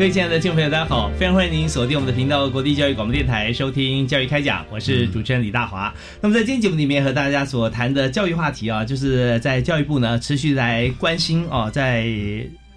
各位亲爱的听众朋友，大家好！非常欢迎您锁定我们的频道——国际教育广播电台，收听《教育开讲》，我是主持人李大华。那么在今天节目里面和大家所谈的教育话题啊，就是在教育部呢持续来关心哦，在。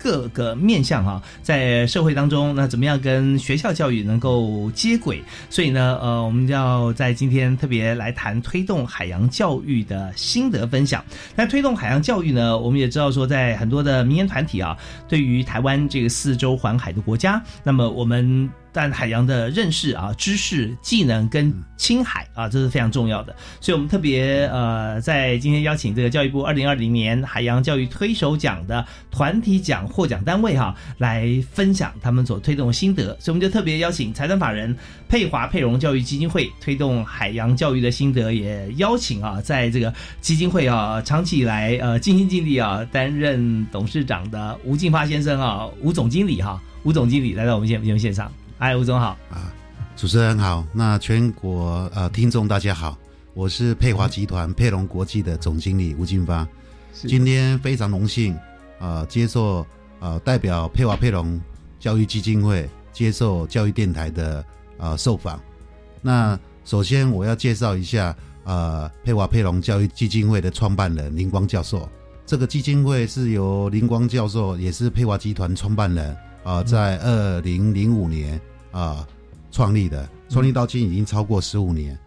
各个面向哈，在社会当中，那怎么样跟学校教育能够接轨？所以呢，呃，我们要在今天特别来谈推动海洋教育的心得分享。那推动海洋教育呢，我们也知道说，在很多的民间团体啊，对于台湾这个四周环海的国家，那么我们。但海洋的认识啊、知识、技能跟青海啊，这是非常重要的。所以我们特别呃，在今天邀请这个教育部二零二零年海洋教育推手奖的团体奖获奖单位哈，来分享他们所推动的心得。所以我们就特别邀请财团法人佩华佩荣教育基金会推动海洋教育的心得，也邀请啊，在这个基金会啊，长期以来呃尽心尽力啊，担任董事长的吴进发先生啊，吴总经理哈，吴总经理来到我们节节目现场。嗨，吴总好啊！主持人好，那全国呃听众大家好，我是佩华集团佩龙国际的总经理吴金发，今天非常荣幸啊接受呃代表佩华佩龙教育基金会接受教育电台的呃受访。那首先我要介绍一下呃佩华佩龙教育基金会的创办人林光教授，这个基金会是由林光教授也是佩华集团创办人啊，在二零零五年。啊，创立的，创立到今已经超过十五年，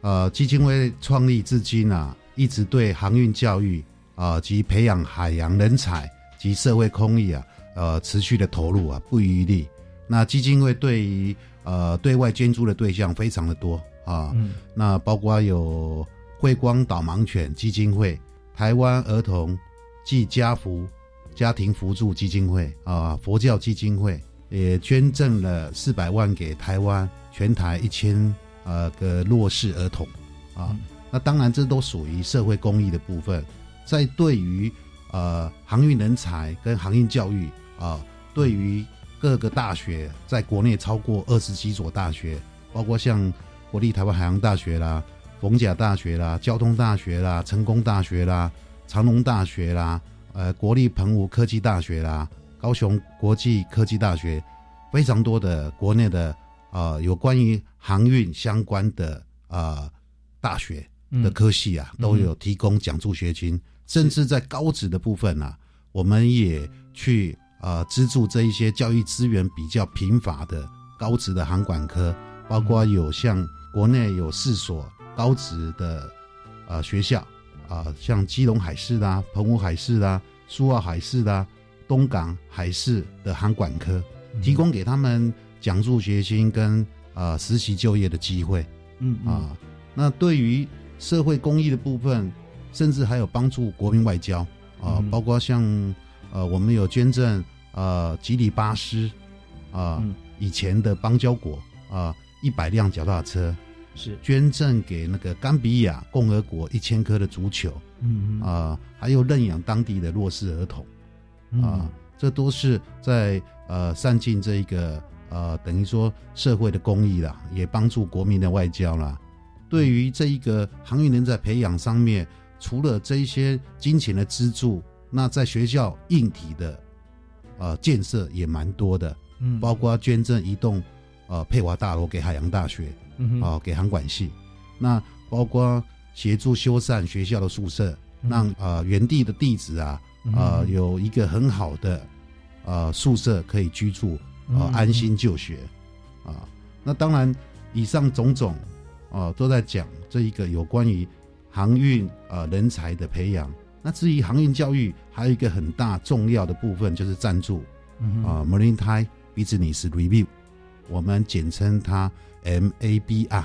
呃，基金会创立至今啊，一直对航运教育啊及培养海洋人才及社会公益啊，呃，持续的投入啊，不遗余力。那基金会对于呃对外捐助的对象非常的多啊，那包括有慧光导盲犬基金会、台湾儿童暨家福家庭扶助基金会啊、佛教基金会。也捐赠了四百万给台湾全台一千呃个弱势儿童，啊，那当然这都属于社会公益的部分。在对于呃航运人才跟航运教育啊，对于各个大学，在国内超过二十几所大学，包括像国立台湾海洋大学啦、逢甲大学啦、交通大学啦、成功大学啦、长隆大学啦、呃国立澎湖科技大学啦。高雄国际科技大学非常多的国内的啊有关于航运相关的啊大学的科系啊都有提供奖助学金，甚至在高职的部分啊，我们也去啊资助这一些教育资源比较贫乏的高职的航管科，包括有像国内有四所高职的啊学校啊，像基隆海事啦、澎湖海事啦、苏澳海事啦。东港海事的航管科提供给他们奖助学金跟呃实习就业的机会，嗯啊，那对于社会公益的部分，甚至还有帮助国民外交啊，包括像呃我们有捐赠呃吉里巴斯啊以前的邦交国啊一百辆脚踏车，是。捐赠给那个冈比亚共和国一千颗的足球，嗯。啊，还有认养当地的弱势儿童。啊，这都是在呃善尽这一个呃等于说社会的公益啦，也帮助国民的外交啦。对于这一个航运人才培养上面，除了这一些金钱的资助，那在学校硬体的呃建设也蛮多的，嗯，包括捐赠一栋呃佩华大楼给海洋大学，嗯啊给航管系，那包括协助修缮学校的宿舍，让呃原地的弟子啊。呃，有一个很好的呃宿舍可以居住，呃，安心就学啊。那当然，以上种种啊都在讲这一个有关于航运呃人才的培养。那至于航运教育，还有一个很大重要的部分就是赞助啊，Maritime Business Review，我们简称它 MABR。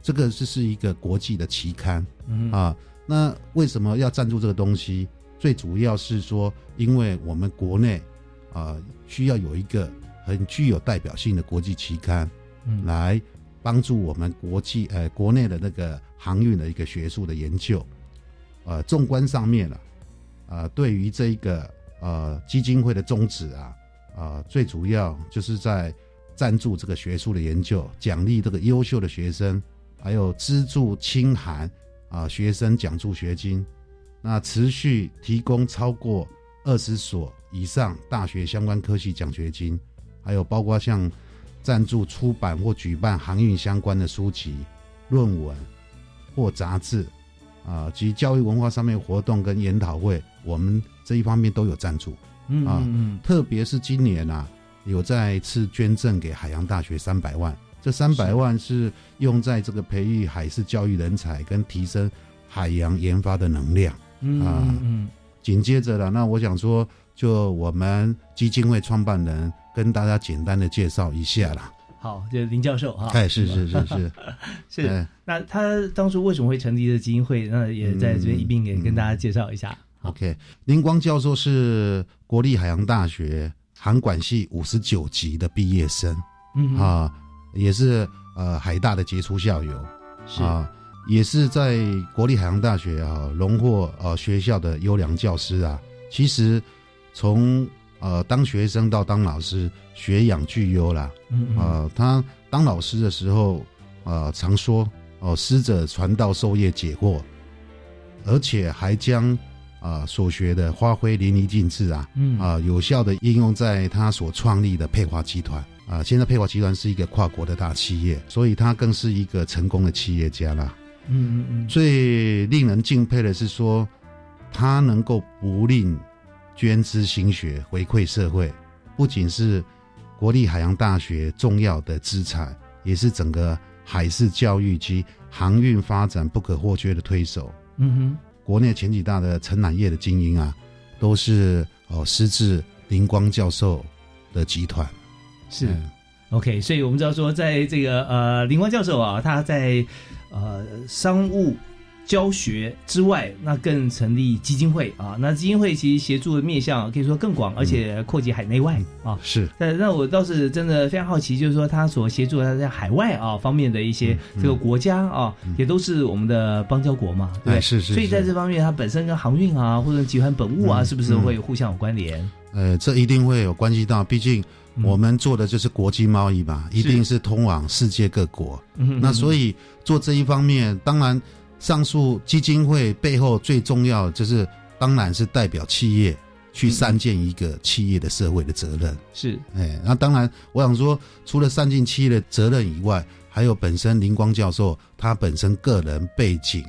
这个就是一个国际的期刊啊。那为什么要赞助这个东西？最主要是说，因为我们国内啊需要有一个很具有代表性的国际期刊，嗯来帮助我们国际呃国内的那个航运的一个学术的研究。呃，纵观上面了，呃，对于这一个呃基金会的宗旨啊，啊，最主要就是在赞助这个学术的研究，奖励这个优秀的学生。还有资助清寒啊，学生奖助学金，那持续提供超过二十所以上大学相关科系奖学金，还有包括像赞助出版或举办航运相关的书籍、论文或杂志啊，及教育文化上面活动跟研讨会，我们这一方面都有赞助。嗯啊，嗯特别是今年啊，有再次捐赠给海洋大学三百万。这三百万是用在这个培育海事教育人才跟提升海洋研发的能量啊。嗯，紧接着了，那我想说，就我们基金会创办人跟大家简单的介绍一下啦。好，就林教授哈。哎，是是是是 是。那他当初为什么会成立这基金会？那也在这边一并也跟大家介绍一下。OK，林光教授是国立海洋大学航管系五十九级的毕业生。嗯啊。也是呃海大的杰出校友，啊，也是在国立海洋大学啊荣获呃学校的优良教师啊。其实从呃当学生到当老师，学养俱优啦。嗯啊，他当老师的时候啊，常说哦师者传道授业解惑，而且还将啊所学的发挥淋漓尽致啊。嗯啊，有效的应用在他所创立的佩华集团。啊，现在佩华集团是一个跨国的大企业，所以他更是一个成功的企业家啦。嗯嗯嗯。最令人敬佩的是说，他能够不吝捐资心血回馈社会，不仅是国立海洋大学重要的资产，也是整个海事教育及航运发展不可或缺的推手。嗯哼，国内前几大的承揽业的精英啊，都是哦师自林光教授的集团。是，OK，所以我们知道说，在这个呃，林光教授啊，他在呃商务教学之外，那更成立基金会啊。那基金会其实协助的面向可以说更广，而且扩及海内外啊。是，那那我倒是真的非常好奇，就是说他所协助他在海外啊方面的一些这个国家啊，也都是我们的邦交国嘛，对，是是。所以在这方面，它本身跟航运啊，或者集团本务啊，是不是会互相有关联？呃，这一定会有关系到，毕竟。我们做的就是国际贸易嘛，一定是通往世界各国。那所以做这一方面，当然上述基金会背后最重要就是，当然是代表企业去善尽一个企业的社会的责任。是，哎，那当然，我想说，除了善尽企业的责任以外，还有本身林光教授他本身个人背景，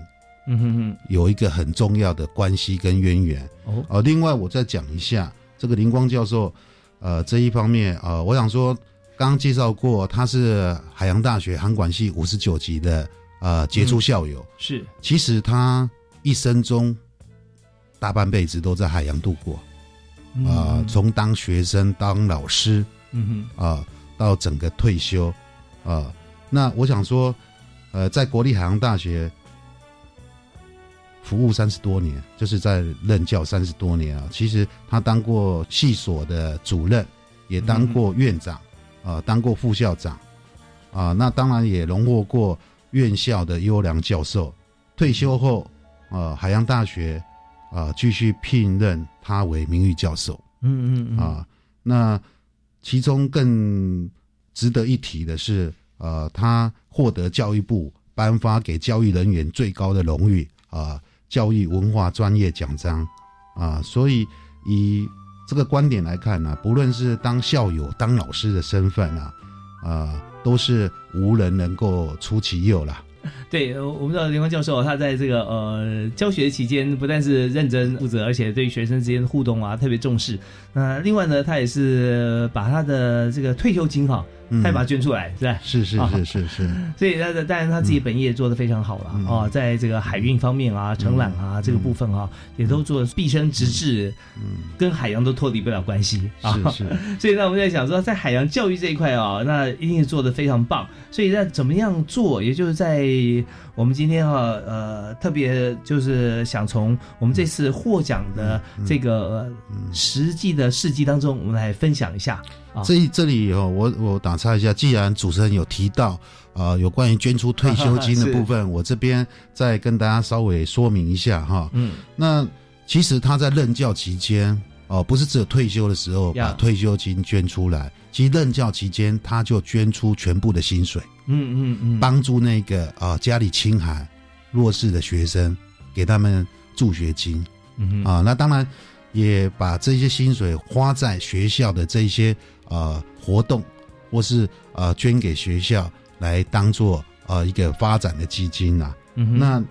嗯哼哼，有一个很重要的关系跟渊源。哦，哦，另外我再讲一下这个林光教授。呃，这一方面，呃，我想说，刚刚介绍过，他是海洋大学航管系五十九级的呃杰出校友。是，其实他一生中大半辈子都在海洋度过，啊，从当学生、当老师，嗯哼，啊，到整个退休，啊，那我想说，呃，在国立海洋大学。服务三十多年，就是在任教三十多年啊。其实他当过系所的主任，也当过院长，啊，当过副校长，啊，那当然也荣获过院校的优良教授。退休后，啊，海洋大学啊继续聘任他为名誉教授。嗯嗯嗯。啊，那其中更值得一提的是，呃，他获得教育部颁发给教育人员最高的荣誉啊。教育文化专业奖章，啊，所以以这个观点来看呢，不论是当校友、当老师的身份啊，啊，都是无人能够出其右了。对，我们知道林光教授他在这个呃教学期间不但是认真负责，而且对学生之间的互动啊特别重视。那、另外呢，他也是把他的这个退休金哈，他也把它捐出来，是吧？是是啊。是是是，所以他的当然他自己本业做的非常好了、嗯。哦，在这个海运方面啊、承揽啊、这个部分啊，也都做毕生直至，跟海洋都脱离不了关系啊。是是，所以呢，我们在想说，在海洋教育这一块啊，那一定是做的非常棒。所以在怎么样做，也就是在我们今天哈，呃，特别就是想从我们这次获奖的这个、呃实际的事迹当中，我们来分享一下啊。这这里哦，我我打岔一下，既然主持人有提到呃有关于捐出退休金的 部分，我这边再跟大家稍微说明一下哈。嗯，那其实他在任教期间哦，不是只有退休的时候把退休金捐出来，其实任教期间他就捐出全部的薪水，嗯嗯嗯，帮助那个啊、家里清寒弱势的学生，给他们助学金。嗯哼。啊，那当然也把这些薪水花在学校的这些呃活动，或是呃捐给学校来当做呃一个发展的基金啊。嗯那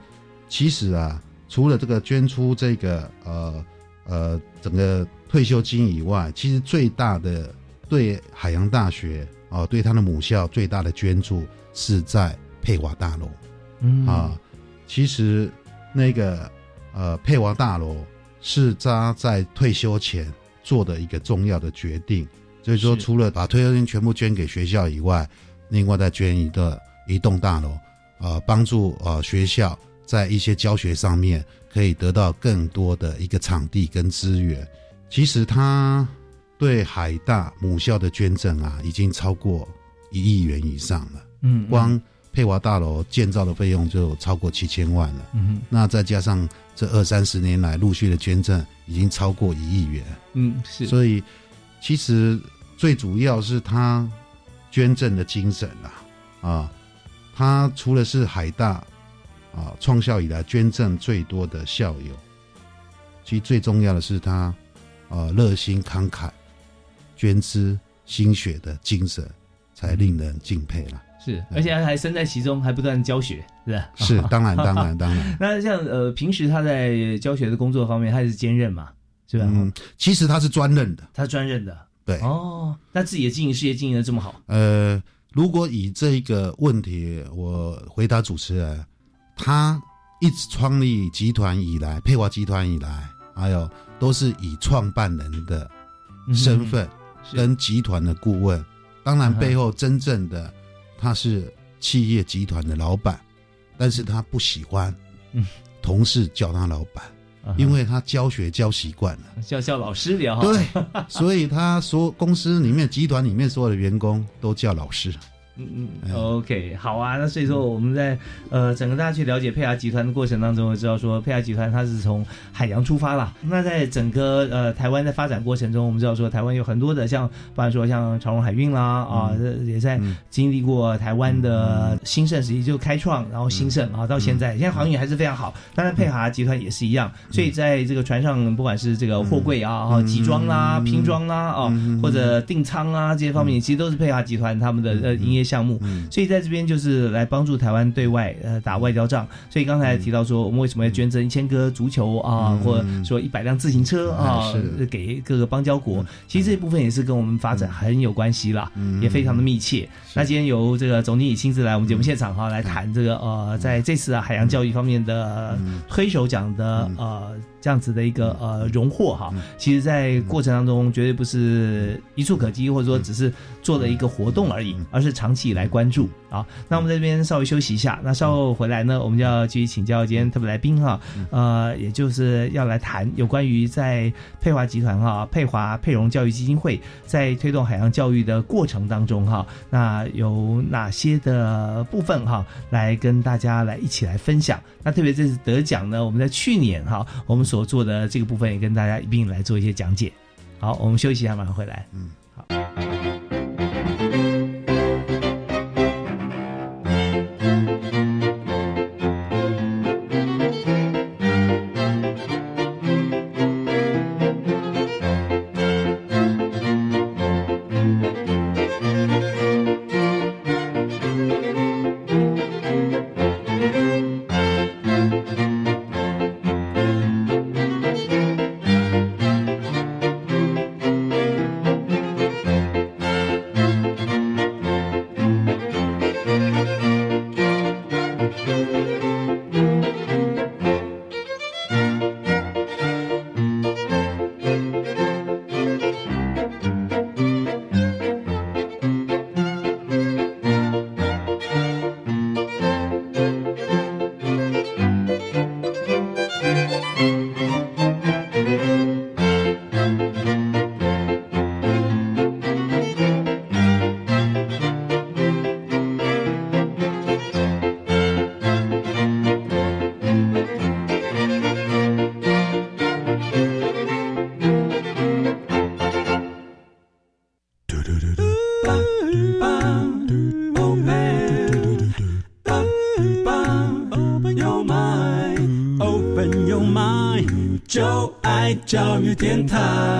其实啊，除了这个捐出这个呃呃整个退休金以外，其实最大的对海洋大学啊、对他的母校最大的捐助是在佩华大楼。嗯啊，其实那个呃佩华大楼是他在退休前做的一个重要的决定，所以说除了把退休金全部捐给学校以外，另外再捐一个一栋大楼，呃，帮助呃学校在一些教学上面可以得到更多的一个场地跟资源。其实他对海大母校的捐赠啊，已经超过一亿元以上了。嗯光佩华大楼建造的费用就超过七千万了。嗯那再加上这二三十年来陆续的捐赠，已经超过一亿元。嗯是所以，其实最主要是他捐赠的精神啦，啊，他除了是海大啊创校以来捐赠最多的校友，其实最重要的是他啊热心慷慨、捐资心血的精神，才令人敬佩啦。是，而且他还身在其中，还不断教学，是吧？是，当然，当然，当然。那像呃，平时他在教学的工作方面，他也是兼任嘛，是吧？嗯，其实他是专任的，他专任的。对。哦，那自己的经营事业经营的这么好，呃，如果以这一个问题，我回答主持人，他一直创立集团以来，佩华集团以来，还有都是以创办人的身份跟集团的顾问，当然背后真正的他是企业集团的老板，但是他不喜欢嗯。同事叫他老板，因为他教学教习惯了。叫叫老师一样。对，所以他说公司里面集团里面所有的员工都叫老师。嗯嗯，OK，好啊。那所以说我们在呃整个大家去了解佩雅集团的过程当中，会知道说佩雅集团它是从海洋出发啦。那在整个呃台湾的发展过程中，我们知道说台湾有很多的像，比方说像长荣海运啦啊，这也在嗯。经历过台湾的兴盛时期，就开创然后兴盛啊，到现在现在航运还是非常好。当然佩华集团也是一样，所以在这个船上，不管是这个货柜啊、啊集装啦、拼装啦啊，或者订仓啊这些方面，其实都是佩华集团他们的呃营业项目。所以在这边就是来帮助台湾对外呃打外交仗。所以刚才提到说，我们为什么要捐赠一千个足球啊，或者说一百辆自行车啊是，给各个邦交国？其实这部分也是跟我们发展很有关系啦，也非常的密切。那今天由这个总经理亲自来我们节目现场哈，来谈这个呃，在这次啊海洋教育方面的推手奖的呃这样子的一个呃荣获哈，其实，在过程当中绝对不是一触可及，或者说只是做了一个活动而已，而是长期以来关注。啊。那我们在这边稍微休息一下，那稍后回来呢，我们就要继续请教今天特别来宾哈，呃，也就是要来谈有关于在佩华集团哈、佩华佩荣教育基金会在推动海洋教育的过程当中哈，那有哪些的部分哈，来跟大家来一起来分享。那特别这次得奖呢，我们在去年哈，我们所做的这个部分也跟大家一并来做一些讲解。好，我们休息一下，马上回来。嗯，电台。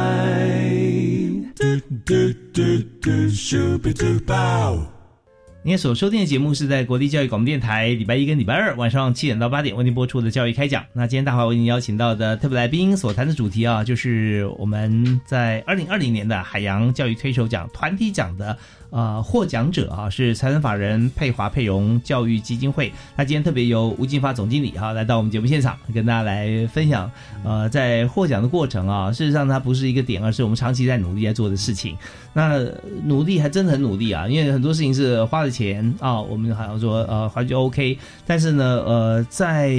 您所收听的节目是在国立教育广播电台礼拜一跟礼拜二晚上七点到八点为您播出的教育开讲。那今天大华为您邀请到的特别来宾所谈的主题啊，就是我们在二零二零年的海洋教育推手奖团体奖的呃获奖者啊，是财团法人佩华佩荣教育基金会。那今天特别由吴金发总经理哈、来到我们节目现场，跟大家来分享呃在获奖的过程啊，事实上它不是一个点，而是我们长期在努力在做的事情。那努力还真的很努力啊，因为很多事情是花了钱啊，我们好像说呃还就 OK，但是呢呃在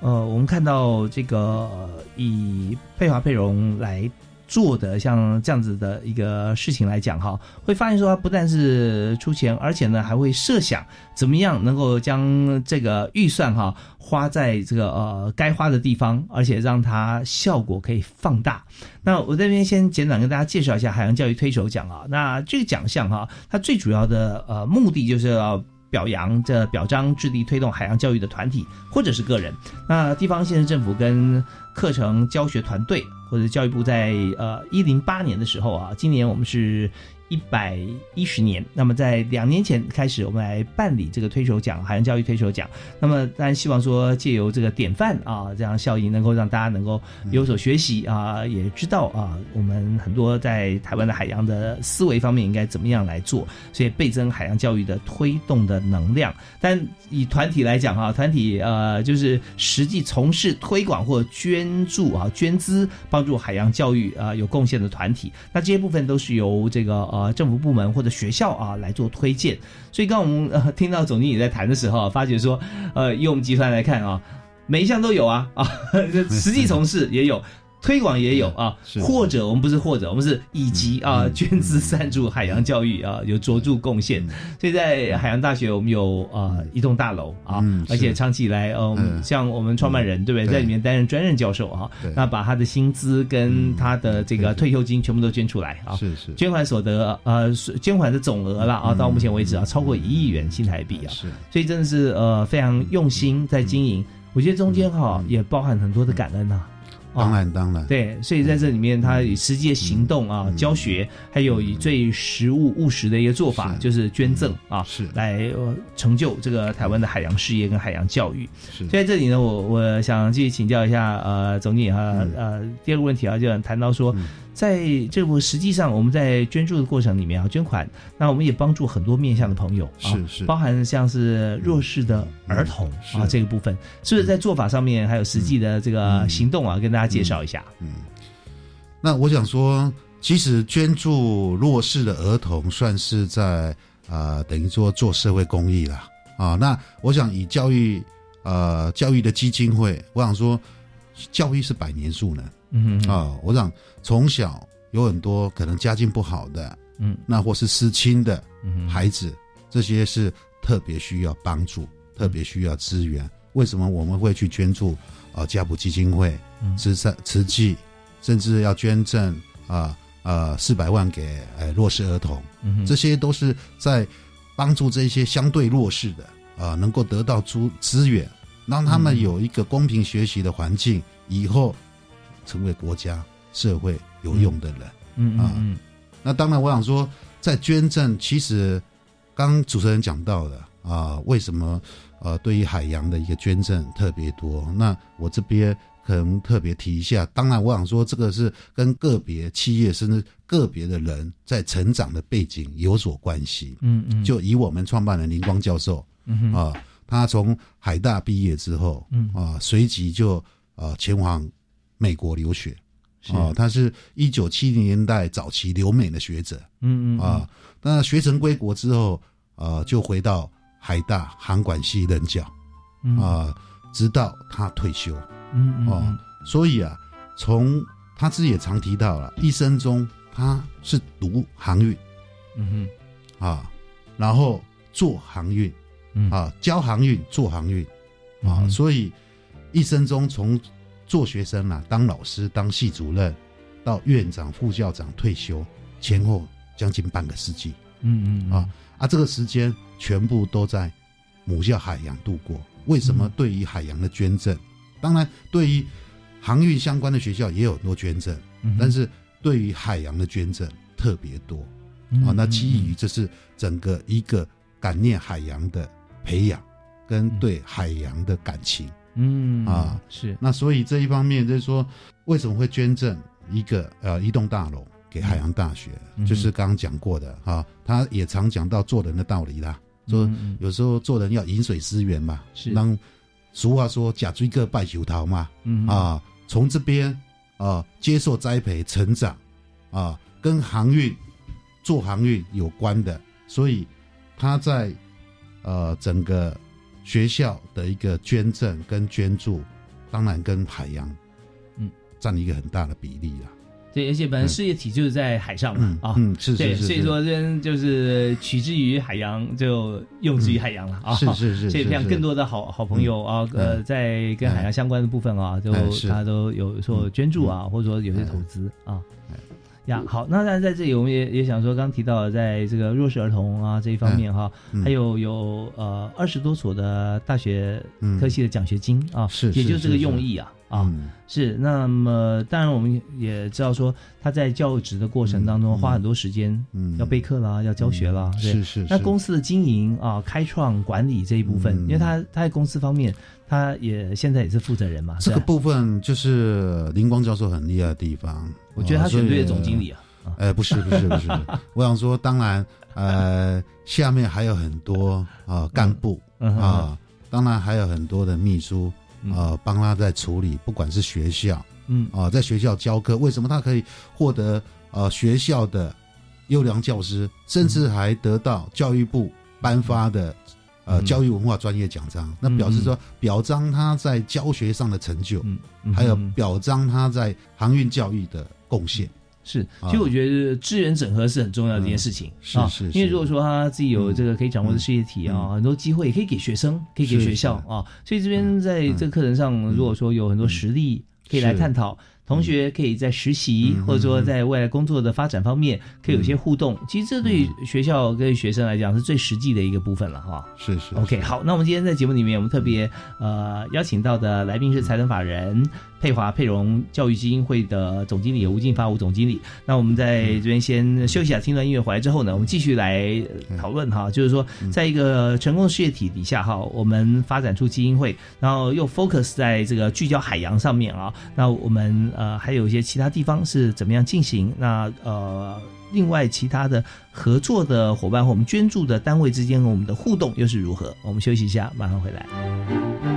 呃我们看到这个、呃以配华配荣来。做的像这样子的一个事情来讲哈，会发现说他不但是出钱，而且呢还会设想怎么样能够将这个预算哈花在这个呃该花的地方，而且让它效果可以放大。那我这边先简短跟大家介绍一下海洋教育推手奖啊。那这个奖项哈，它最主要的呃目的就是要表扬这表彰致力推动海洋教育的团体或者是个人。那地方县市政府跟课程教学团队或者教育部在呃一零八年的时候啊，今年我们是。一百一十年，那么在两年前开始，我们来办理这个推手奖，海洋教育推手奖。那么当然希望说借由这个典范啊，这样效应能够让大家能够有所学习啊，也知道啊，我们很多在台湾的海洋的思维方面应该怎么样来做，所以倍增海洋教育的推动的能量。但以团体来讲哈，团体呃就是实际从事推广或捐助啊捐资帮助海洋教育啊有贡献的团体，那这些部分都是由这个啊政府部门或者学校啊来做推荐。所以刚我们呃听到总经理在谈的时候，发觉说呃以我们集团来看啊，每一项都有啊啊，实际从事也有。推广也有啊，或者我们不是或者，我们是以及啊，捐资赞助海洋教育啊，有卓著贡献。所以在海洋大学，我们有啊一栋大楼啊嗯，而且是长期以来，呃，嗯。像我们创办人对不对，在里面担任专任教授啊，那把他的薪资跟他的这个退休金全部都捐出来啊。是是。捐款所得，呃，捐款的总额了啊，到目前为止啊，超过一亿元新台币啊，是。所以真的是呃非常用心在经营。我觉得中间哈嗯也包含很多的感恩呐。啊当然当然，对，所以在这里面，他以实际的行动啊、嗯。教学，还有以最实务务实的一个做法，就是捐赠啊，是。来、呃、成就这个台湾的海洋事业跟海洋教育。是。所以在这里呢，我我想继续请教一下呃总经理哈、嗯。呃第二个问题啊，就谈到说，嗯在这部实际上我们在捐助的过程里面啊，捐款，那我们也帮助很多面向的朋友啊，是是包含像是弱势的儿童、是啊这个部分，是不是在做法上面还有实际的这个嗯行动啊，跟大家介绍一下？嗯，那我想说，其实捐助弱势的儿童，算是在啊、呃等于说做社会公益啦。啊。那我想以教育呃教育的基金会，我想说，教育是百年树呢嗯哼啊。我想从小有很多可能家境不好的，嗯那或是失亲的孩子，这些是特别需要帮助、特别需要资源。为什么我们会去捐助啊家谱基金会、嗯慈善慈济，甚至要捐赠啊呃四百万给呃弱势儿童？嗯这些都是在帮助这些相对弱势的啊、能够得到资资源，让他们嗯有一个公平学习的环境，以后成为国家社会有用的人。嗯啊嗯那当然，我想说，在捐赠，其实刚刚主持人讲到的啊，为什么呃对于海洋的一个捐赠特别多？那我这边可能特别提一下。当然，我想说，这个是跟个别企业甚至个别的人在成长的背景有所关系。嗯嗯，就以我们创办人林光教授嗯哼啊，他从海大毕业之后，嗯。啊，随即就啊前往美国留学。是。啊，他是一九七零年代早期留美的学者。嗯嗯啊。那学成归国之后，啊，就回到海大航管系任教。嗯。啊，直到他退休。嗯嗯哦。所以啊，从他自己也常提到了，一生中他是读航运。嗯哼。啊，然后做航运嗯。啊，教航运，做航运。啊，嗯所以一生中从做学生啊，当老师，当系主任，到院长、副校长退休，前后将近半个世纪。嗯嗯啊啊，这个时间全部都在母校海洋度过。为什么嗯。对于海洋的捐赠，当然对于航运相关的学校也有很多捐赠，嗯但是对于海洋的捐赠特别多。啊。那基于这是整个一个感念海洋的培养，跟对海洋的感情。嗯啊是。那所以这一方面就是说，为什么会捐赠一个呃一栋大楼给海洋大学？嗯。就是刚刚讲过的啊，他也常讲到做人的道理啦，说有时候做人要饮水思源嘛，是。让俗话说“假追个拜九桃”嘛，嗯。啊，从这边啊接受栽培成长啊，跟航运做航运有关的，所以他在呃整个学校的一个捐赠跟捐助，当然跟海洋嗯。占一个很大的比例啦。对，而且本来事业体就是在海上嘛啊。嗯嗯，是对，是是，所以说这边就是取之于海洋，就用之于海洋了啊。是是是，所以培养是。更多的好好朋友啊，呃，嗯。在跟海洋相关的部分啊，都哎是他都有所捐助啊，或者说有些投资啊。呀，好，那在在这里我们也也想说，刚提到的在这个弱势儿童啊这一方面哈，嗯。还有有呃二十多所的大学嗯。科系的奖学金啊，是是也就是这个用意啊啊。嗯。是，那么当然我们也知道说，他在教职的过程当中嗯花很多时间，嗯。要备课啦，要教学啦，对是是，那公司的经营啊、开创、管理这一部分，嗯。因为他他在公司方面，他也现在也是负责人嘛，这个部分就是林光教授很厉害的地方。我觉得他哦选对了总经理啊。啊呃，不是不是不是，我想说，当然，呃，下面还有很多呃干部啊，当然还有很多的秘书啊呃，帮他在处理，不管是学校嗯。啊，在学校教课，为什么他可以获得呃学校的优良教师，甚至还得到教育部颁发的呃嗯。教育文化专业奖章？那表示说表彰他在教学上的成就，还有嗯。表彰他在航运教育的贡献。是，啊其实我觉得资源整合是很重要的一件事情啊是是，因为如果说他自己有这个可以掌握的事业体啊，很多机会也可以给学生，可以给学校啊，所以这边在这个课程上，如果说有很多实例可以来探讨。同学可以在实习，嗯或者说在未来工作的发展方面，可以有些互动。其实这对学校跟学生来讲是最实际的一个部分了哈。是是 OK，好，那我们今天在节目里面，我们特别呃邀请到的来宾是财团法人佩华佩荣教育基金会的总经理吴进发吴总经理。那我们在这边先休息一下，听段音乐回来之后呢，我们继续来呃讨论哈，就是说在一个成功的事业体底下哈，我们发展出基金会，然后又 focus 在这个聚焦海洋上面啊，那我们呃还有一些其他地方是怎么样进行？那呃。另外，其他的合作的伙伴和我们捐助的单位之间，我们的互动又是如何？我们休息一下，马上回来。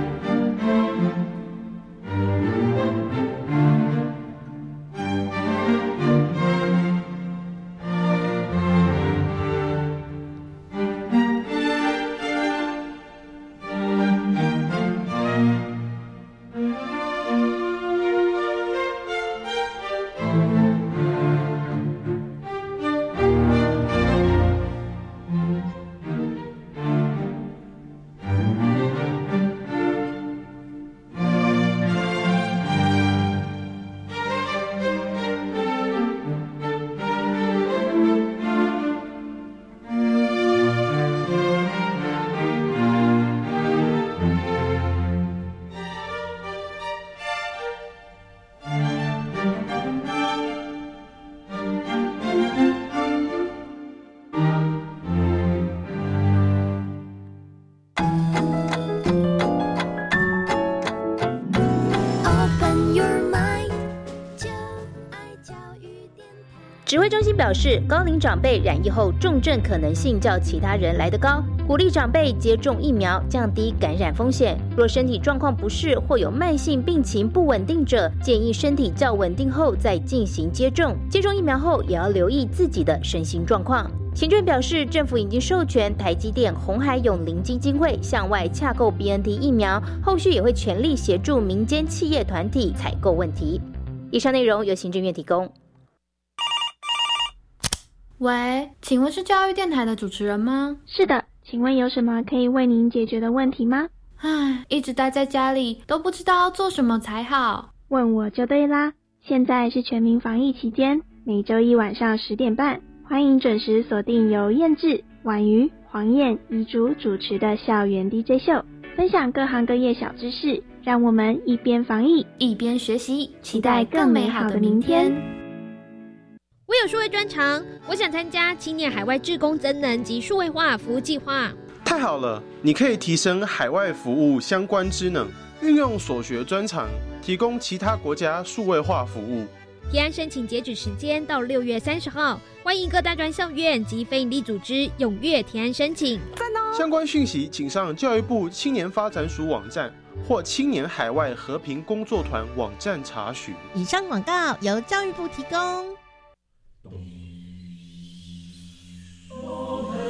表示，高龄长辈染疫后重症可能性较其他人来得高，鼓励长辈接种疫苗，降低感染风险。若身体状况不适或有慢性病情不稳定者，建议身体较稳定后再进行接种。接种疫苗后，也要留意自己的身心状况。行政表示，政府已经授权台积电红海永龄基金会向外洽购 BNT 疫苗，后续也会全力协助民间企业团体采购问题。以上内容由行政院提供。喂，请问是教育电台的主持人吗？是的，请问有什么可以为您解决的问题吗？唉，一直待在家里，都不知道要做什么才好。问我就对啦。现在是全民防疫期间，每周一晚上十点半，欢迎准时锁定由燕志、婉瑜、黄燕、遗竹主持的校园 DJ 秀，分享各行各业小知识，让我们一边防疫一边学习，期待更美好的明天。我有数位专长，我想参加青年海外志工增能及数位化服务计划。太好了，你可以提升海外服务相关职能，运用所学专长，提供其他国家数位化服务。提案申请截止时间到六月三十号，欢迎各大专校院及非营利组织踊跃提案申请。相关讯息请上教育部青年发展署网站或青年海外和平工作团网站查询。以上广告由教育部提供。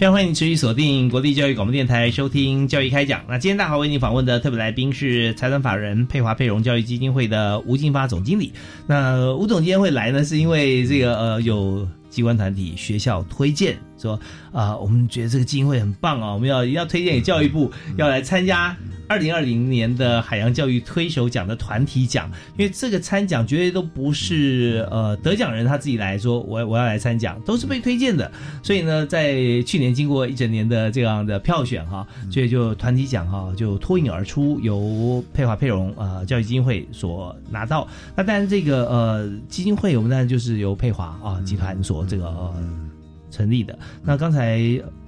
非常欢迎持续锁定国立教育广播电台收听教育开讲。那今天大华为您访问的特别来宾是财团法人佩华佩荣教育基金会的吴进发总经理。那吴总今天会来呢，是因为这个呃有机关团体学校推荐说啊、我们觉得这个基金会很棒啊，我们要一定要推荐给教育部，要来参加。二零二零年的海洋教育推手奖的团体奖，因为这个参奖绝对都不是呃得奖人他自己来说，我我要来参奖，都是被推荐的。所以呢，在去年经过一整年的这样的票选哈，所以就团体奖哈就脱颖而出，由佩华佩荣呃教育基金会所拿到。那当然这个呃基金会我们当然就是由佩华啊集团所这个、呃、成立的。那刚才。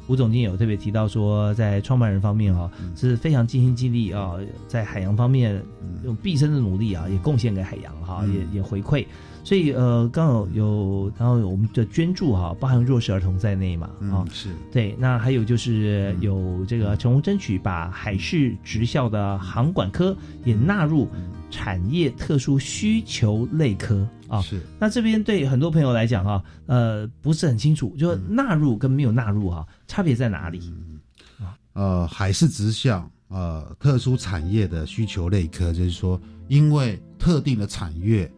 吴总监有特别提到说，在创办人方面哈、是非常尽心尽力啊，在海洋方面用毕生的努力啊，也贡献给海洋哈、也也回馈。所以呃，刚好有，然后我们的捐助哈、包含弱势儿童在内嘛，啊、是对，那还有就是有这个成功争取把海事职校的航管科也纳入产业特殊需求类科啊。是。那这边对很多朋友来讲哈、呃，不是很清楚，就纳入跟没有纳入哈、差别在哪里？呃，海事职校呃特殊产业的需求类科，就是说，因为特定的产业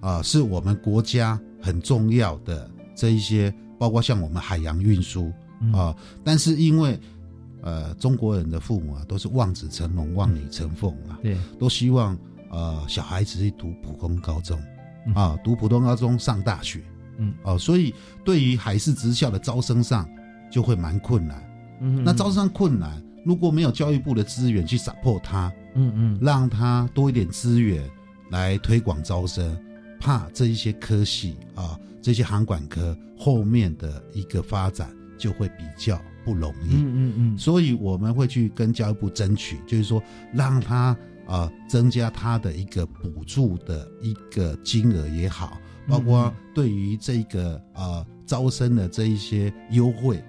啊、是我们国家很重要的这一些，包括像我们海洋运输啊、但是因为呃中国人的父母啊都是望子成龙、望女成凤啊，对，都希望呃小孩子去读普通高中啊，读普通高中上大学，嗯，哦、所以对于海事职校的招生上就会蛮困难。嗯那招生上困难，如果没有教育部的资源去 support 他，嗯嗯，让他多一点资源来推广招生，怕这一些科系啊，这些航管科后面的一个发展就会比较不容易。嗯嗯嗯，所以我们会去跟教育部争取，就是说让他啊、增加他的一个补助的一个金额也好，包括对于这个啊、招生的这一些优惠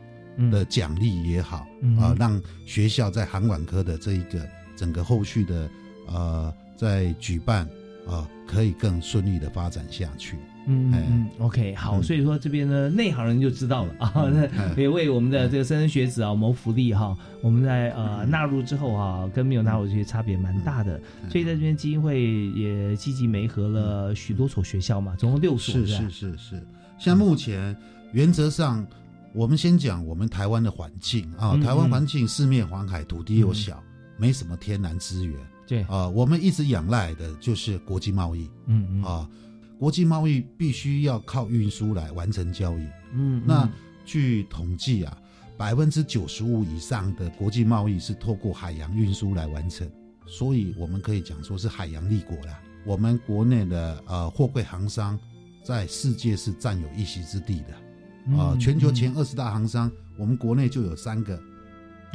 的奖励也好，嗯。啊、让学校在航管科的这一个整个后续的呃在举办啊、可以更顺利的发展下去。嗯哎。嗯嗯，OK，好，所以说这边呢，内行人就知道了啊，嗯那也为我们的这个莘莘学子啊谋福利哈。我们在呃纳入之后啊，跟没有纳入这些差别蛮大的，所以在这边基金会也积极媒合了许多所学校嘛，总共六所，是是是是，像目前原则上，我们先讲我们台湾的环境啊，嗯台湾环境四面环海，土地又小，没什么天然资源。对啊，我们一直仰赖的就是国际贸易。嗯嗯啊，国际贸易必须要靠运输来完成交易。嗯，那嗯据统计啊，百分之九十五以上的国际贸易是透过海洋运输来完成，所以我们可以讲说是海洋立国啦。我们国内的呃货柜航商在世界是占有一席之地的。啊、嗯全球嗯前二十大航商，我们国内就有三个，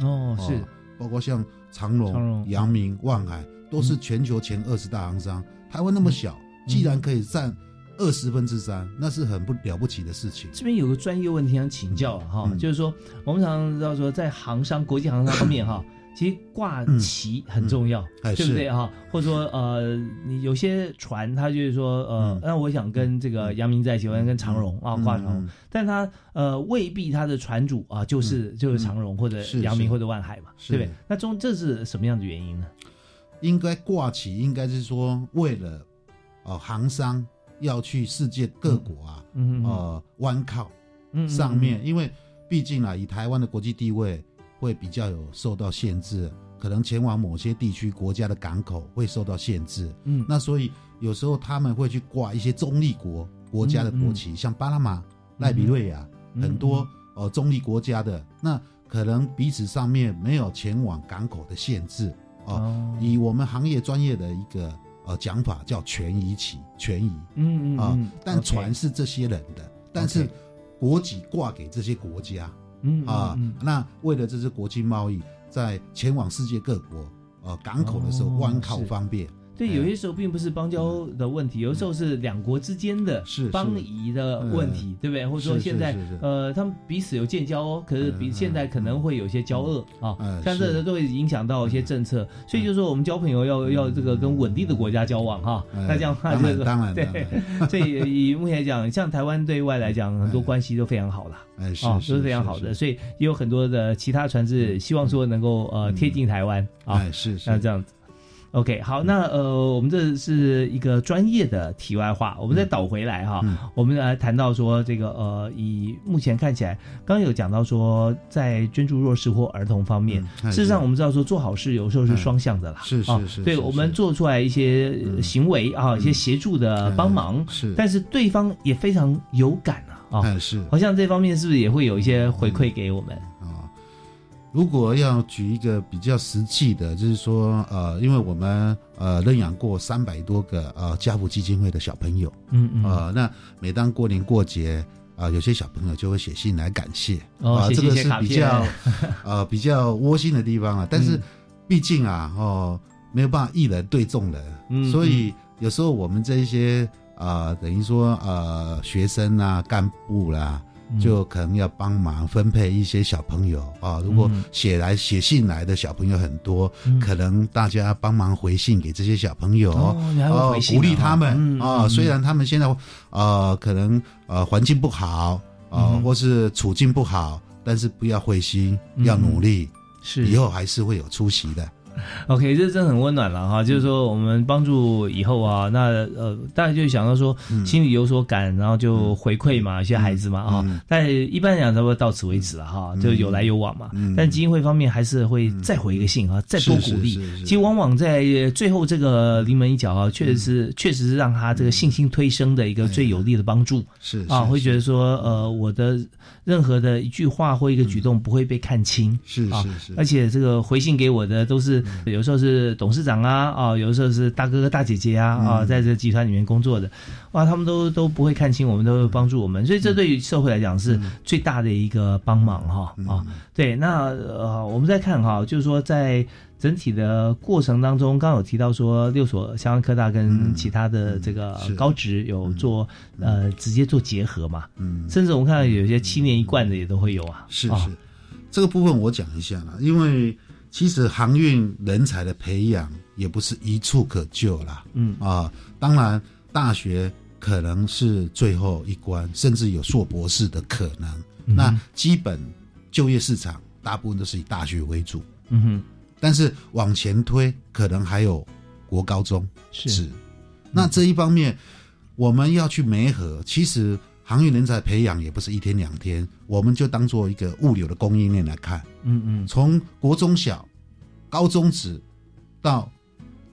哦是包括像长荣、阳明、万海，都是全球前二十大航商。台湾那么小，既然可以占二十分之三，那是很不了不起的事情。这边有个专业问题想请教啊哈，嗯就是说我们常常知道说在航商国际航商方面哈，其实挂旗很重要，哎对不对？是。哈？或者说呃，你有些船他就是说呃，那我想跟这个杨明在一起，我想跟长荣啊挂长荣。嗯，但他呃未必他的船主啊就是就是长荣或者是是阳明或者万海嘛，是。对不对？那中这是什么样的原因呢？应该挂旗，应该是说为了呃航商要去世界各国啊，嗯嗯嗯。呃弯靠上面，因为毕竟啊，以台湾的国际地位会比较有受到限制，可能前往某些地区国家的港口会受到限制，嗯那所以有时候他们会去挂一些中立国国家的国旗，像巴拿马、赖比瑞亚，嗯很多呃中立国家的，那可能彼此上面没有前往港口的限制哦、哦以我们行业专业的一个呃讲法叫权益旗，权益啊嗯嗯啊，但船是这些人的，但是国籍挂给这些国家嗯啊那为了这次国际贸易，在前往世界各国呃港口的时候哦弯靠方便。对，有些时候并不是邦交的问题，有的时候是两国之间的是邦谊的问题，对不对？或者说是是现在是是。呃，他们彼此有建交哦，可是比嗯现在可能会有些交恶啊嗯，像这是都会影响到一些政策，所以就说我们交朋友要要这个跟稳定的国家交往哈，嗯。那这样的话就是当然 对，所以以目前来讲，像台湾对外来讲，很多关系都非常好了。哎，是啊，都是非常好的，所以也有很多的其他船只希望说能够呃贴近台湾啊，哎是是。那这样子。OK，好，那呃，我们这是一个专业的题外话，我们再倒回来哈，嗯。我们来谈到说这个呃，以目前看起来，刚刚有讲到说在捐助弱势或儿童方面，事实上我们知道说做好事有时候是双向的啦，是是是对我们做出来一些呃行为啊，一些协助的帮忙，是但是对方也非常有感啊，啊，哎是。好像这方面是不是也会有一些回馈给我们？啊，如果要举一个比较实际的，就是说，呃，因为我们呃认养过三百多个呃家福基金会的小朋友，嗯嗯呃，那每当过年过节。啊、有些小朋友就会写信来感谢，啊、这个是比较 呃比较窝心的地方啊。但是嗯毕竟啊，哦，没有办法一人对众人，嗯所以有时候我们这一些啊、呃等于说呃学生啊、干部啦，嗯就可能要帮忙分配一些小朋友啊。如果嗯。写来写信来的小朋友很多，嗯。可能大家帮忙回信给这些小朋友，哦你还会哦回信啊。鼓励他们嗯啊、嗯虽然他们现在呃可能呃环境不好啊、嗯。或是处境不好，但是不要灰心，嗯。要努力，是。以后还是会有出息的。OK，这真的很温暖了哈。就是说，我们帮助以后啊，那呃，大家就想到说，嗯心里有所感，然后就回馈嘛，一些孩子嘛啊。但一般来讲，差不多到此为止了哈，就有来有往嘛。但基金会方面还是会再回一个信啊，再多鼓励。其实往往在最后这个临门一脚啊，确实是确实是让他这个信心推升的一个最有力的帮助。是啊，会觉得说，呃，我的任何的一句话或一个举动不会被看轻。啊是是是，而且这个回信给我的都是有时候是董事长啊，啊，有时候是大哥哥大姐姐啊，啊，在这集团里面工作的，哇，他们都都不会看清我们，都会帮助我们，所以这对于社会来讲是最大的一个帮忙哈啊。对，那呃，我们再看哈，就是说在整体的过程当中，刚刚有提到说六所香港科大跟其他的这个高职有做呃直接做结合嘛，嗯，甚至我们看到有些七年一贯的也都会有啊，啊是是，这个部分我讲一下啦，因为其实航运人才的培养也不是一触可就啦，嗯。啊，当然大学可能是最后一关，甚至有硕博士的可能。嗯那基本就业市场大部分都是以大学为主，嗯哼，但是往前推，可能还有国高中是。那这一方面，我们要去媒合，其实航运人才培养也不是一天两天，我们就当做一个物流的供应链来看。嗯嗯，从国中小、高中职到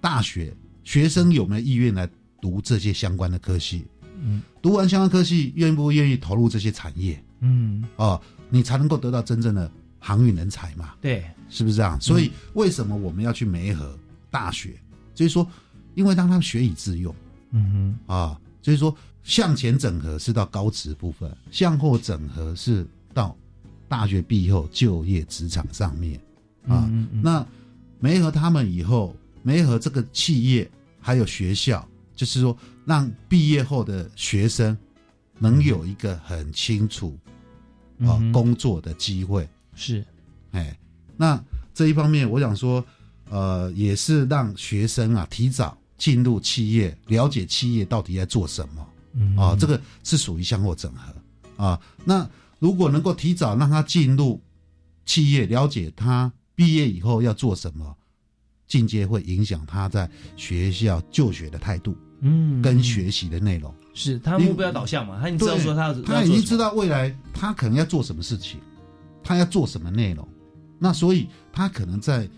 大学，学生有没有意愿来读这些相关的科系？嗯，读完相关科系，愿不愿意投入这些产业？嗯，哦，你才能够得到真正的航运人才嘛？对，是不是这样？所以为什么我们要去媒合大学？就是说，因为让他们学以致用嗯哼啊，所以说向前整合是到高职部分，向后整合是到大学毕业后就业职场上面啊。嗯嗯那媒合他们以后，媒合这个企业还有学校，就是说让毕业后的学生能有一个很清楚啊、嗯工作的机会。是，哎，那这一方面，我想说，呃，也是让学生啊提早进入企业，了解企业到底在做什么。嗯啊，这个是属于相互整合啊。那如果能够提早让他进入企业，了解他毕业以后要做什么，进阶会影响他在学校就学的态度，嗯跟学习的内容。是他目标导向嘛？他已经知道说他要他已经知道未来他可能要做什么事情，他要做什么内容，那所以他可能在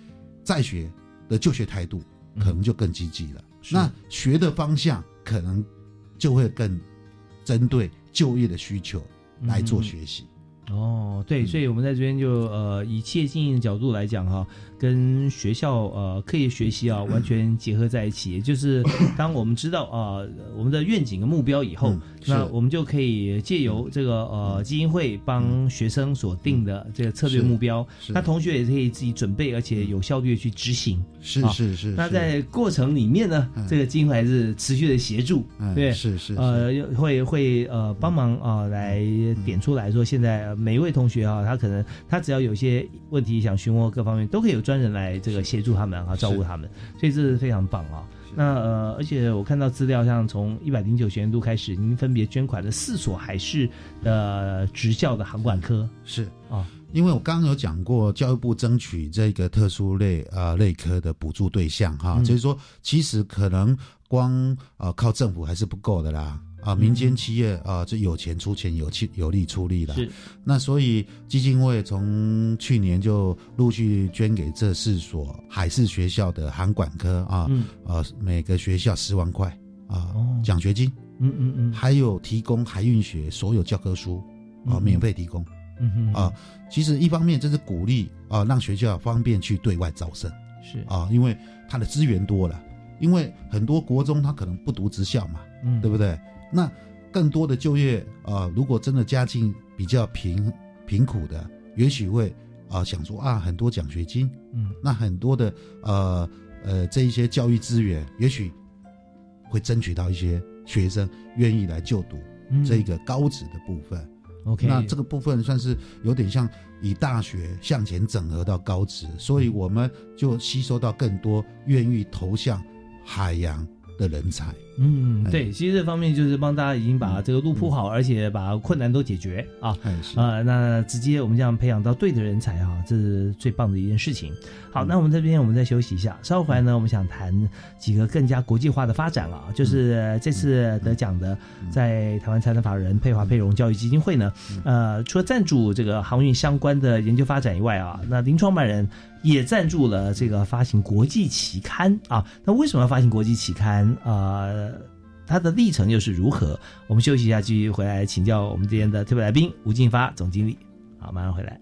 在学的就学态度可能就更积极了。那学的方向可能就会更针对就业的需求来做学习。哦，对，所以我们在这边就呃，以企业经营的角度来讲哈，跟学校呃课业学习啊完全结合在一起。也就是当我们知道啊、我们的愿景跟目标以后，嗯那我们就可以借由这个呃基金会帮学生所定的这个策略目标，那同学也可以自己准备，而且有效率的去执行。是啊是是是。那在过程里面呢，这个基金会还是持续的协助，嗯对，是是呃，会会呃帮忙啊、来点出来说，现在呃每一位同学啊，他可能他只要有些问题想询问各方面，都可以有专人来这个协助他们啊，照顾他们，所以这是非常棒啊。那呃，而且我看到资料，上从一百零九学年度开始，您分别捐款了四所海事的职校的航管科，是。啊，因为我刚刚有讲过，教育部争取这个特殊类呃类科的补助对象哈，嗯。就是说其实可能光呃靠政府还是不够的啦。啊，民间企业啊，这有钱出钱，有气有力出力啦。是，那所以基金会从去年就陆续捐给这四所海事学校的航管科啊，嗯呃，每个学校十万块啊，奖学金，嗯嗯嗯，还有提供海运学所有教科书啊，嗯免费提供。嗯哼啊，其实一方面这是鼓励啊，让学校方便去对外招生是啊，因为它的资源多了，因为很多国中他可能不读职校嘛，嗯对不对？那更多的就业啊，如果真的家境比较贫贫苦的，也许会啊想说啊，很多奖学金，嗯，那很多的呃呃这一些教育资源，也许会争取到一些学生愿意来就读嗯。这个高职的部分。OK 那这个部分算是有点像以大学向前整合到高职，所以我们就吸收到更多愿意投向海洋的人才。嗯，哎。对，其实这方面就是帮大家已经把这个路铺好，而且把困难都解决啊。那直接我们这样培养到对的人才啊，这是最棒的一件事情。好，那我们这边我们再休息一下，稍后回来呢，我们想谈几个更加国际化的发展啊，就是这次得奖的在台湾财团法人佩华佩荣教育基金会呢，呃，除了赞助这个航运相关的研究发展以外啊，那林创办人也赞助了这个发行国际期刊啊。那为什么要发行国际期刊？啊？呃他的历程又是如何？我们休息一下，继续回来请教我们今天的特别来宾吴进发总经理。好，马上回来。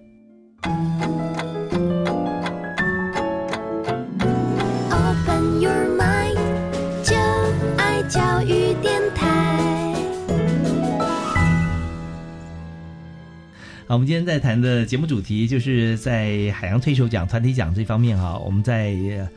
好，我们今天在谈的节目主题就是在海洋推手奖、团体奖这方面哈，我们在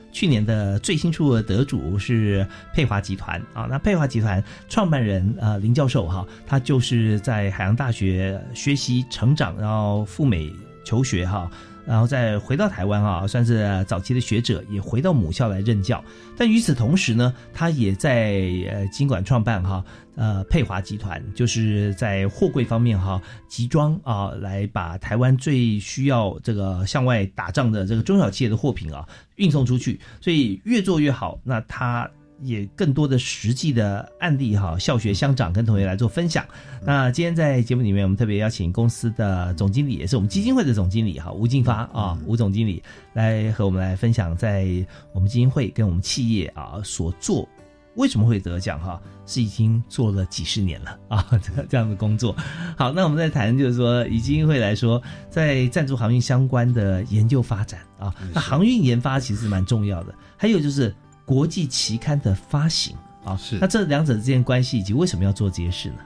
去年的最新出的得主是佩华集团啊。那佩华集团创办人啊林教授哈，他就是在海洋大学学习成长，然后赴美求学哈。然后再回到台湾啊，算是早期的学者，也回到母校来任教。但与此同时呢，他也在呃尽管创办哈呃佩华集团，就是在货柜方面哈集装啊，来把台湾最需要这个向外打仗的这个中小企业的货品啊运送出去，所以越做越好。那他。也更多的实际的案例哈，校学乡长跟同学来做分享。那今天在节目里面，我们特别邀请公司的总经理，也是我们基金会的总经理哈，吴进发啊，吴总经理来和我们来分享，在我们基金会跟我们企业啊所做为什么会得奖哈，是已经做了几十年了啊，这 这样的工作。好，那我们再谈就是说，以基金会来说，在赞助航运相关的研究发展啊，那航运研发其实蛮重要的，还有就是。国际期刊的发行啊，是那这两者之间关系以及为什么要做这些事呢？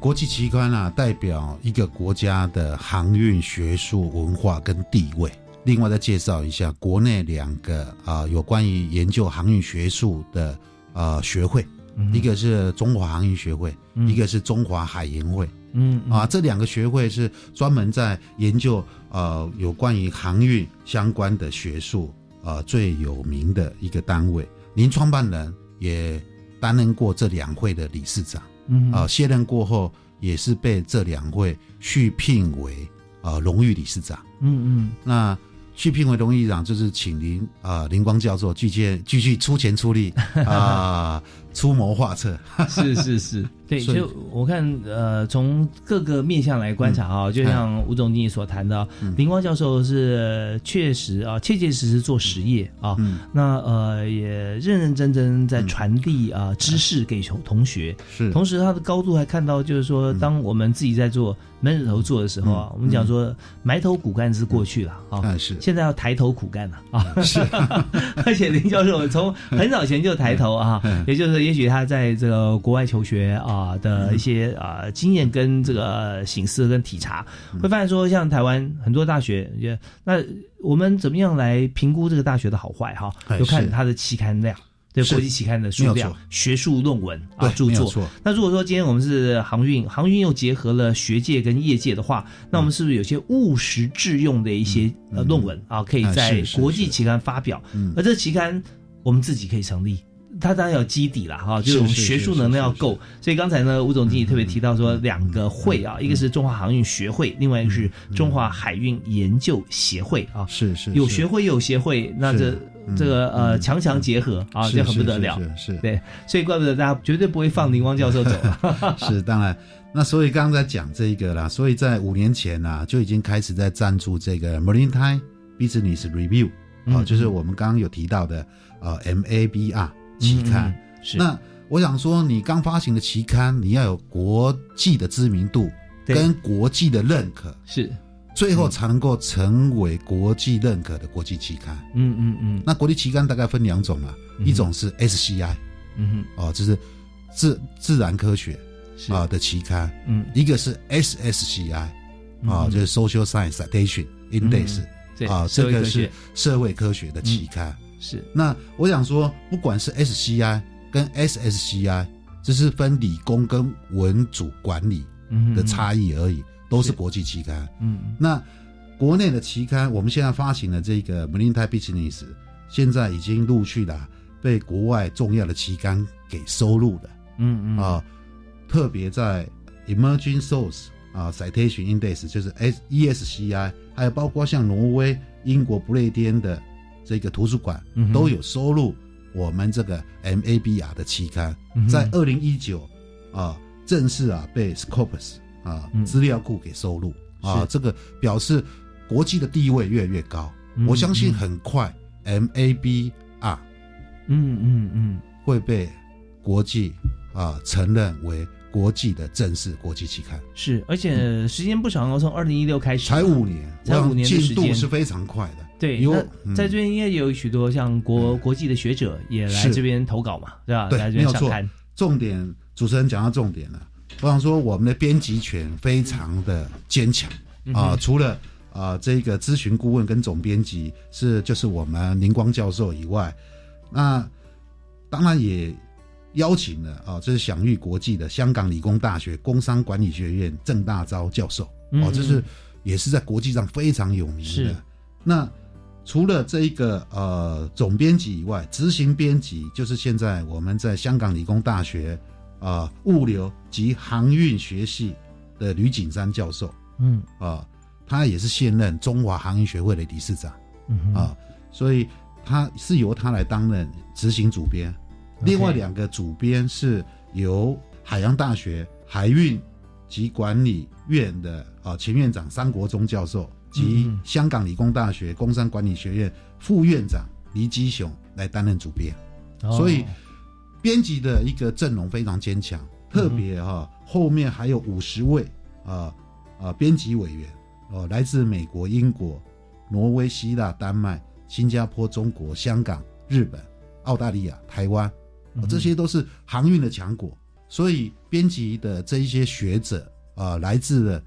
国际期刊啊，代表一个国家的航运学术文化跟地位。另外再介绍一下国内两个啊、有关于研究航运学术的啊学会，嗯一个是中华航运学会，一个是中华海研会。嗯啊，这两个学会是专门在研究呃有关于航运相关的学术呃最有名的一个单位。您创办人也担任过这两会的理事长，嗯。啊，卸任过后也是被这两会续聘为呃荣誉理事长。嗯嗯，那续聘为荣誉理事长，就是请您啊林光教授继续继续出钱出力 啊、出谋划策。是是是，对，就我看呃，从各个面向来观察啊，就像吴总经理所谈的，林光教授是确实啊，切切实实做实业啊，那呃也认认真真在传递啊知识给同同学，是，同时他的高度还看到，就是说，当我们自己在做闷着头做的时候啊，我们讲说埋头苦干是过去了啊，是，现在要抬头苦干了啊，是，而且林教授从很早前就抬头啊，也就是也许他在这个国外求学啊的一些啊经验跟这个醒思跟体察，会发现说，像台湾很多大学，也那我们怎么样来评估这个大学的好坏哈？哎就看是它的期刊量。对国际期刊的数量、学术论文啊著作那如果说今天我们是航运，航运又结合了学界跟业界的话，那我们是不是有些务实致用的一些呃论文啊，可以啊在国际期刊发表？嗯而这期刊我们自己可以成立。它当然有基底了哈，就是是我们学术能量要够。所以刚才呢，吴总经理特别提到说，两个会啊，一个是中华航运学会，另外一个是中华海运研究协会啊。是是是有学会有协会，那这这个呃强强结合啊，是这很不得了。是是对，所以怪不得大家绝对不会放林光教授走啊。是，当然。那所以刚刚在讲这一个啦，所以在五年前啊、就已经开始在赞助这个 Maritime Business Review 啊、嗯就是我们刚刚有提到的呃 MABR 期刊。嗯是。那我想说，你刚发行的期刊，你要有国际的知名度对。跟国际的认可，是。最后才能够成为国际认可的国际期刊。嗯嗯嗯。那国际期刊大概分两种啊，嗯一种是 SCI，嗯哼。哦，这是自自然科学是。啊的期刊，嗯。一个是 SSCI 啊，嗯就是 Social Science Citation Index 嗯对啊，这个是社会科学的期刊。是那我想说，不管是 SCI 跟 SSCI，只是分理工跟文组管理的差异而已，都是国际期刊。嗯那国内的期刊，我们现在发行的这个 Maritime Business，现在已经陆续的被国外重要的期刊给收录了。嗯嗯啊，特别在 Emerging Source 啊 Citation Index，就是 S ESCI，还有包括像挪威、英国不列颠的这个图书馆、嗯都有收录我们这个 MABR 的期刊，嗯在二零一九啊正式啊被 Scopus 啊嗯。资料库给收录啊，这个表示国际的地位越来越高。嗯我相信嗯。很快 MABR 嗯嗯嗯。会被国际啊承认为国际的正式国际期刊。是，而且时间不长哦，从二零一六开始，才五年，才五年的时进度间是非常快的。对，有在这边应该也有许多像国国际的学者也来是这边投稿嘛，对吧？来对，这没有错边上刊。。重点，主持人讲到重点了。我想说，我们的编辑权非常的坚强啊、除了啊、这个咨询顾问跟总编辑是就是我们林光教授以外，那当然也邀请了啊、这是享誉国际的香港理工大学工商管理学院郑大钊教授嗯哦，这是嗯也是在国际上非常有名是的。那除了这一个呃总编辑以外，执行编辑就是现在我们在香港理工大学啊、物流及航运学系的吕景山教授嗯。啊、他也是现任中华航运学会的理事长。嗯哼。啊、所以他是由他来担任执行主编。另外两个主编是由海洋大学海运及管理院的啊、前院长张国忠教授及香港理工大学工商管理学院副院长黎基雄来担任主编。哦所以编辑的一个阵容非常坚强，特别哈、后面还有五十位啊啊编辑委员哦、来自美国、英国、挪威、希腊、丹麦、新加坡、中国、香港、日本、澳大利亚、台湾，哦这些都是航运的强国。所以编辑的这一些学者啊、来自了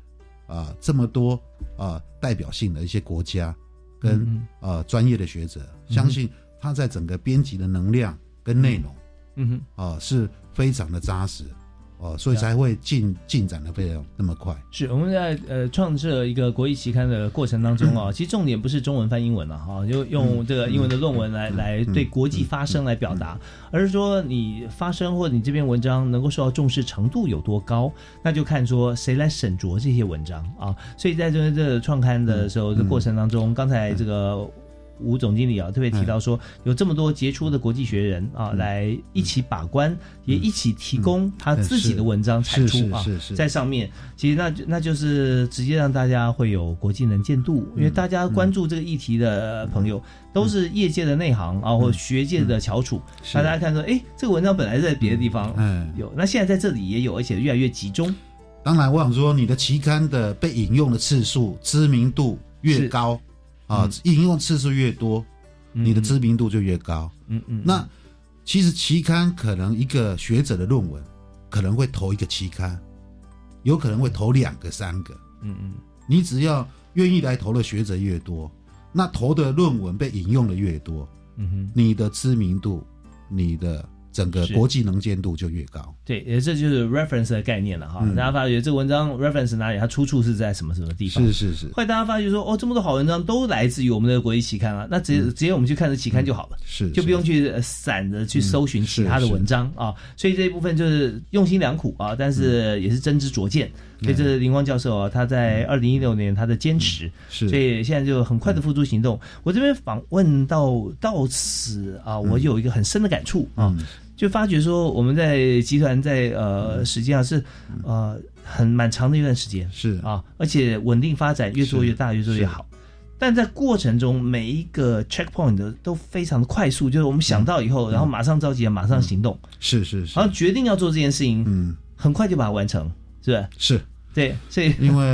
啊、这么多啊、代表性的一些国家跟嗯呃专业的学者，嗯相信他在整个编辑的能量跟内容嗯哼。啊、是非常的扎实哦，所以才会进进展的非常那么快。是我们在呃创设一个国际期刊的过程当中啊，其实重点不是中文翻英文了哈，就用这个英文的论文来来对国际发声来表达，而是说你发声或者你这篇文章能够受到重视程度有多高，那就看说谁来审酌这些文章啊。所以在这这个创刊的时候的过程当中，刚才这个。吴总经理啊，特别提到说，有这么多杰出的国际学人啊，来一起把关，也一起提供他自己的文章产出啊，在上面。其实那那就是直接让大家会有国际能见度，因为大家关注这个议题的朋友都是业界的内行啊，或学界的翘楚。大家看说，哎，这个文章本来在别的地方有，那现在在这里也有，而且越来越集中。当然，我想说，你的期刊的被引用的次数、知名度越高。啊，引用次数越多，你的知名度就越高。嗯嗯。那其实期刊可能一个学者的论文可能会投一个期刊，有可能会投两个、三个。嗯嗯。你只要愿意来投的学者越多，那投的论文被引用的越多，嗯哼，你的知名度，你的。整个国际能见度就越高，对，也这就是 reference 的概念了哈。大家发觉这个文章 reference 哪里，它出处是在什么什么地方？是是是。后来大家发觉说，哦，这么多好文章都来自于我们的国际期刊啊，那直接直接我们去看这期刊就好了，是，就不用去散着去搜寻其他的文章啊。所以这一部分就是用心良苦啊，但是也是真知灼见。所以这是林光教授啊，他在二零一六年他的坚持，是，所以现在就很快的付诸行动。我这边访问到到此啊，我有一个很深的感触啊。就发觉说，我们在集团在呃，实际上是呃很蛮长的一段时间，是。啊，而且稳定发展，越做越大，越做越好。但在过程中，每一个 checkpoint 都非常的快速，就是我们想到以后，然后马上着急，马上行动，是是是，然后决定要做这件事情，嗯，很快就把它完成，是吧？是？是，对，所以因为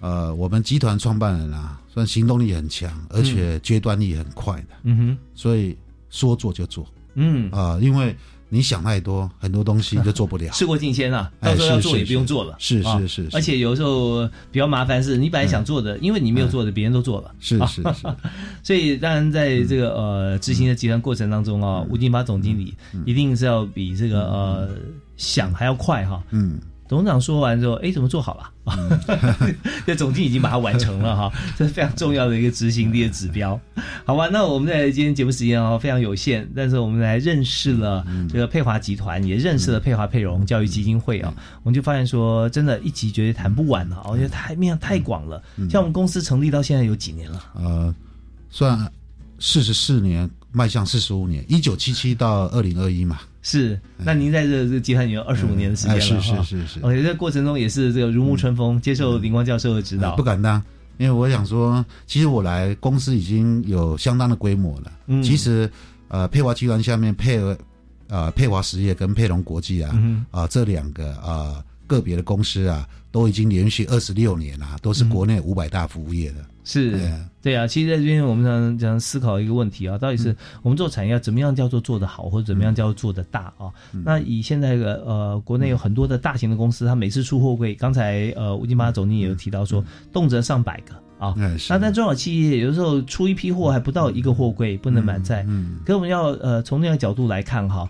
呃，我们集团创办人啊，算行动力很强，而且决断力很快的，嗯哼，所以说做就做，嗯。啊，因为。你想太多，很多东西就做不了。事过境迁啊，到时候要做也不用做了。是是是，而且有时候比较麻烦是，你本来想做的，因为你没有做的，别人都做了。是是 是，所以当然在这个呃执行的集团过程当中啊，吴金发总经理一定是要比这个呃想还要快哈。嗯。董事长说完之后，哎，怎么做好了？这总经已经把它完成了哈，这是非常重要的一个执行力的指标。好吧，那我们在今天节目时间哦非常有限，但是我们来认识了这个佩华集团，也认识了佩华佩荣教育基金会啊，我们就发现说，真的，一集绝对谈不完啊！我觉得太面太广了。像我们公司成立到现在有几年了？呃，算四十四年，迈向四十五年，一九七七到二零二一嘛。是，那您在这这集团有二十五年的时间了是是是是。OK，在过程中也是这个如沐春风，接受林光教授的指导。不敢当，因为我想说，其实我来公司已经有相当的规模了。嗯。其实，呃，佩华集团下面配合，呃，佩华实业跟佩龙国际啊，啊，这两个啊个别的公司啊，都已经连续二十六年了，都是国内五百大服务业的。是，对啊，其实在这边我们常常思考一个问题啊，到底是我们做产业怎么样叫做做得好，或者怎么样叫做做得大啊？那以现在的呃，国内有很多的大型的公司，它每次出货柜，刚才呃吴金巴总经理也有提到说，动辄上百个啊。那在中小企业，有的时候出一批货还不到一个货柜，不能满载。嗯，可我们要呃从那个角度来看哈，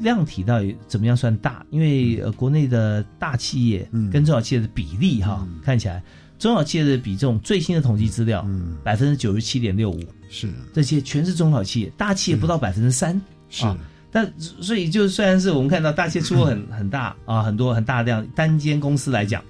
量体到底怎么样算大？因为呃国内的大企业跟中小企业的比例哈，看起来。中小企业的比重，最新的统计资料，百分之九十七点六五，是这些全是中小企业，大企业不到百分之三，是。但所以就虽然是我们看到大企业出货很 很大啊，很多很大量单间公司来讲，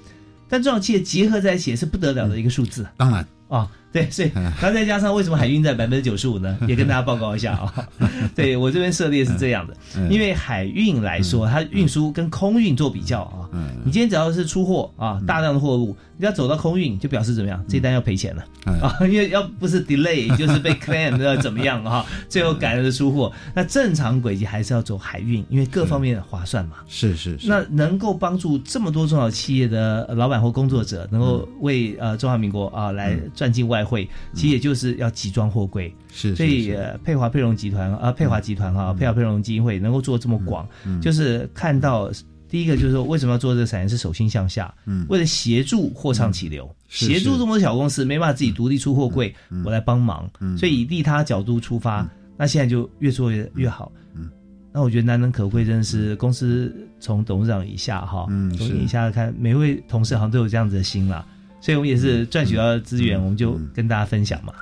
但中小企业结合在一起也是不得了的一个数字。当然啊。对，所以然后再加上为什么海运在百分之九十五呢？也跟大家报告一下啊。对我这边涉猎是这样的，因为海运来说，它运输跟空运做比较啊。你今天只要是出货啊，大量的货物，你要走到空运，就表示怎么样？这单要赔钱了啊，因为要不是 delay 就是被 claim 要怎么样哈？最后赶着出货，那正常轨迹还是要走海运，因为各方面划算嘛。是是是。那能够帮助这么多中小企业的老板或工作者，能够为呃中华民国啊来赚进外。汇，其实也就是要集装货柜，是，所以佩华佩荣集团啊，佩华集团哈，佩华佩荣基金会能够做这么广，就是看到第一个就是说，为什么要做这个产业？是手心向下，嗯，为了协助货畅起流，协助这么多小公司没办法自己独立出货柜，我来帮忙，所以以利他角度出发，那现在就越做越越好，嗯，那我觉得难能可贵，真的是公司从董事长以下哈，嗯从是以下看，每位同事好像都有这样子的心啦。所以我们也是赚取到的资源，我们就跟大家分享嘛。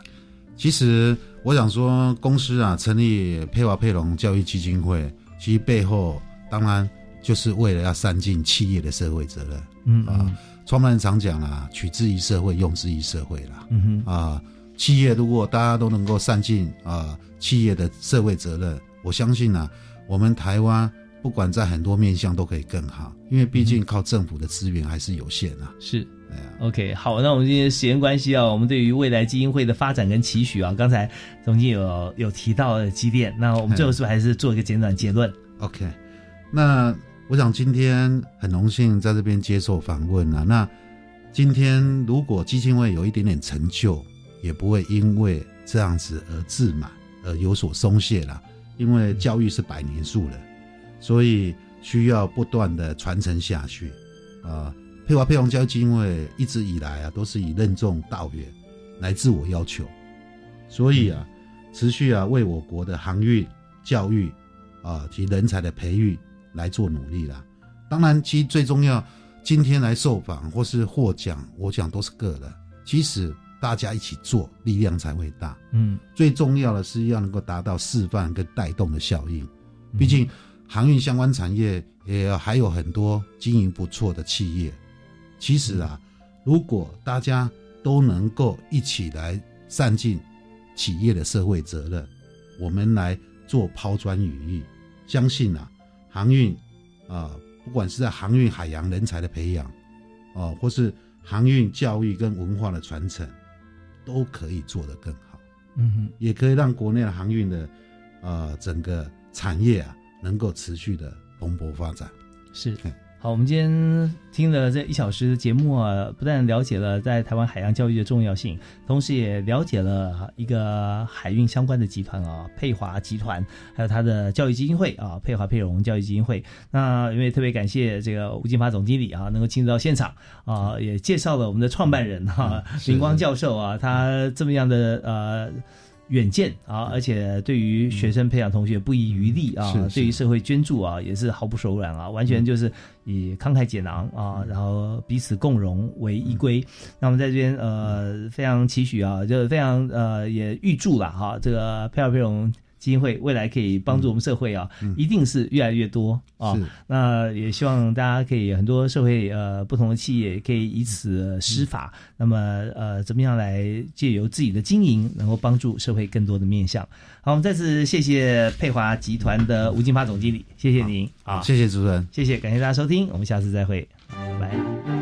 其实我想说，公司啊成立佩华佩龙教育基金会，其实背后当然就是为了要善尽企业的社会责任。嗯啊，创办人常讲啦，取之于社会，用之于社会啦。嗯哼，啊，企业如果大家都能够善尽啊企业的社会责任，我相信啊，我们台湾不管在很多面向都可以更好，因为毕竟靠政府的资源还是有限啊。是。OK，好，那我们今天时间关系啊，我们对于未来基金会的发展跟期许啊，刚才总经有有提到几点，那我们最后是不是还是做一个简短结论？OK，那我想今天很荣幸在这边接受访问啊。那今天如果基金会有一点点成就，也不会因为这样子而自满而有所松懈啦。因为教育是百年树人，所以需要不断的传承下去啊。佩华佩龙教育基金会一直以来啊，都是以任重道远来自我要求，所以啊，持续啊为我国的航运教育啊及人才的培育来做努力啦。当然，其实最重要，今天来受访或是获奖，我讲都是个人，其实大家一起做，力量才会大。嗯，最重要的是要能够达到示范跟带动的效应，毕竟航运相关产业也还有很多经营不错的企业。其实啊，如果大家都能够一起来善尽企业的社会责任，我们来做抛砖引玉，相信啊，航运啊，不管是在航运海洋人才的培养，哦、或是航运教育跟文化的传承，都可以做得更好。嗯哼，也可以让国内的航运的呃整个产业啊，能够持续的蓬勃发展。是。好，我们今天听了这一小时的节目啊，不但了解了在台湾海洋教育的重要性，同时也了解了一个海运相关的集团啊，佩华集团，还有它的教育基金会啊，佩华佩荣教育基金会。那因为特别感谢这个吴金发总经理啊，能够亲自到现场啊，也介绍了我们的创办人哈、啊，林光教授啊，他这么样的呃。远见啊，而且对于学生培养同学不遗余力啊，对于社会捐助啊也是毫不手软啊，完全就是以慷慨解囊啊，然后彼此共荣为依归。那我们在这边呃非常期许啊，就是非常呃也预祝了哈，这个佩尔佩荣。基金会未来可以帮助我们社会啊，一定是越来越多啊。那也希望大家可以很多社会呃不同的企业可以以此施法，那么呃怎么样来借由自己的经营，能够帮助社会更多的面向。好，我们再次谢谢佩华集团的吴金发总经理，谢谢您。啊，谢谢主持人，谢谢，感谢大家收听，我们下次再会，拜拜。